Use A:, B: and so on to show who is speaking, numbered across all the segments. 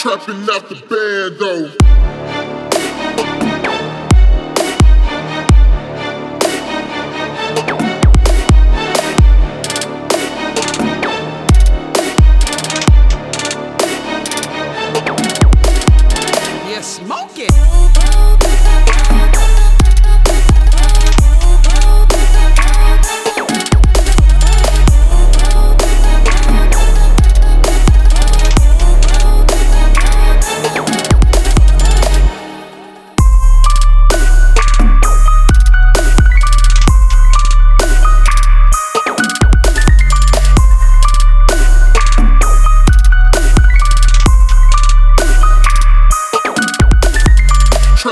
A: Trapping out the band though.
B: Smoke it.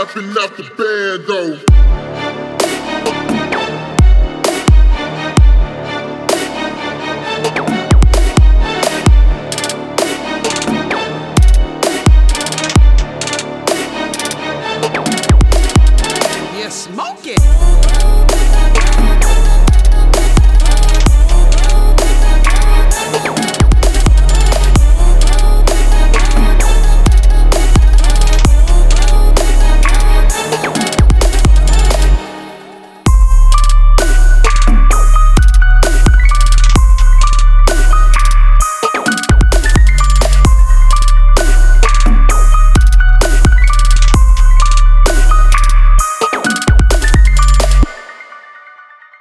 A: popping out the bed though.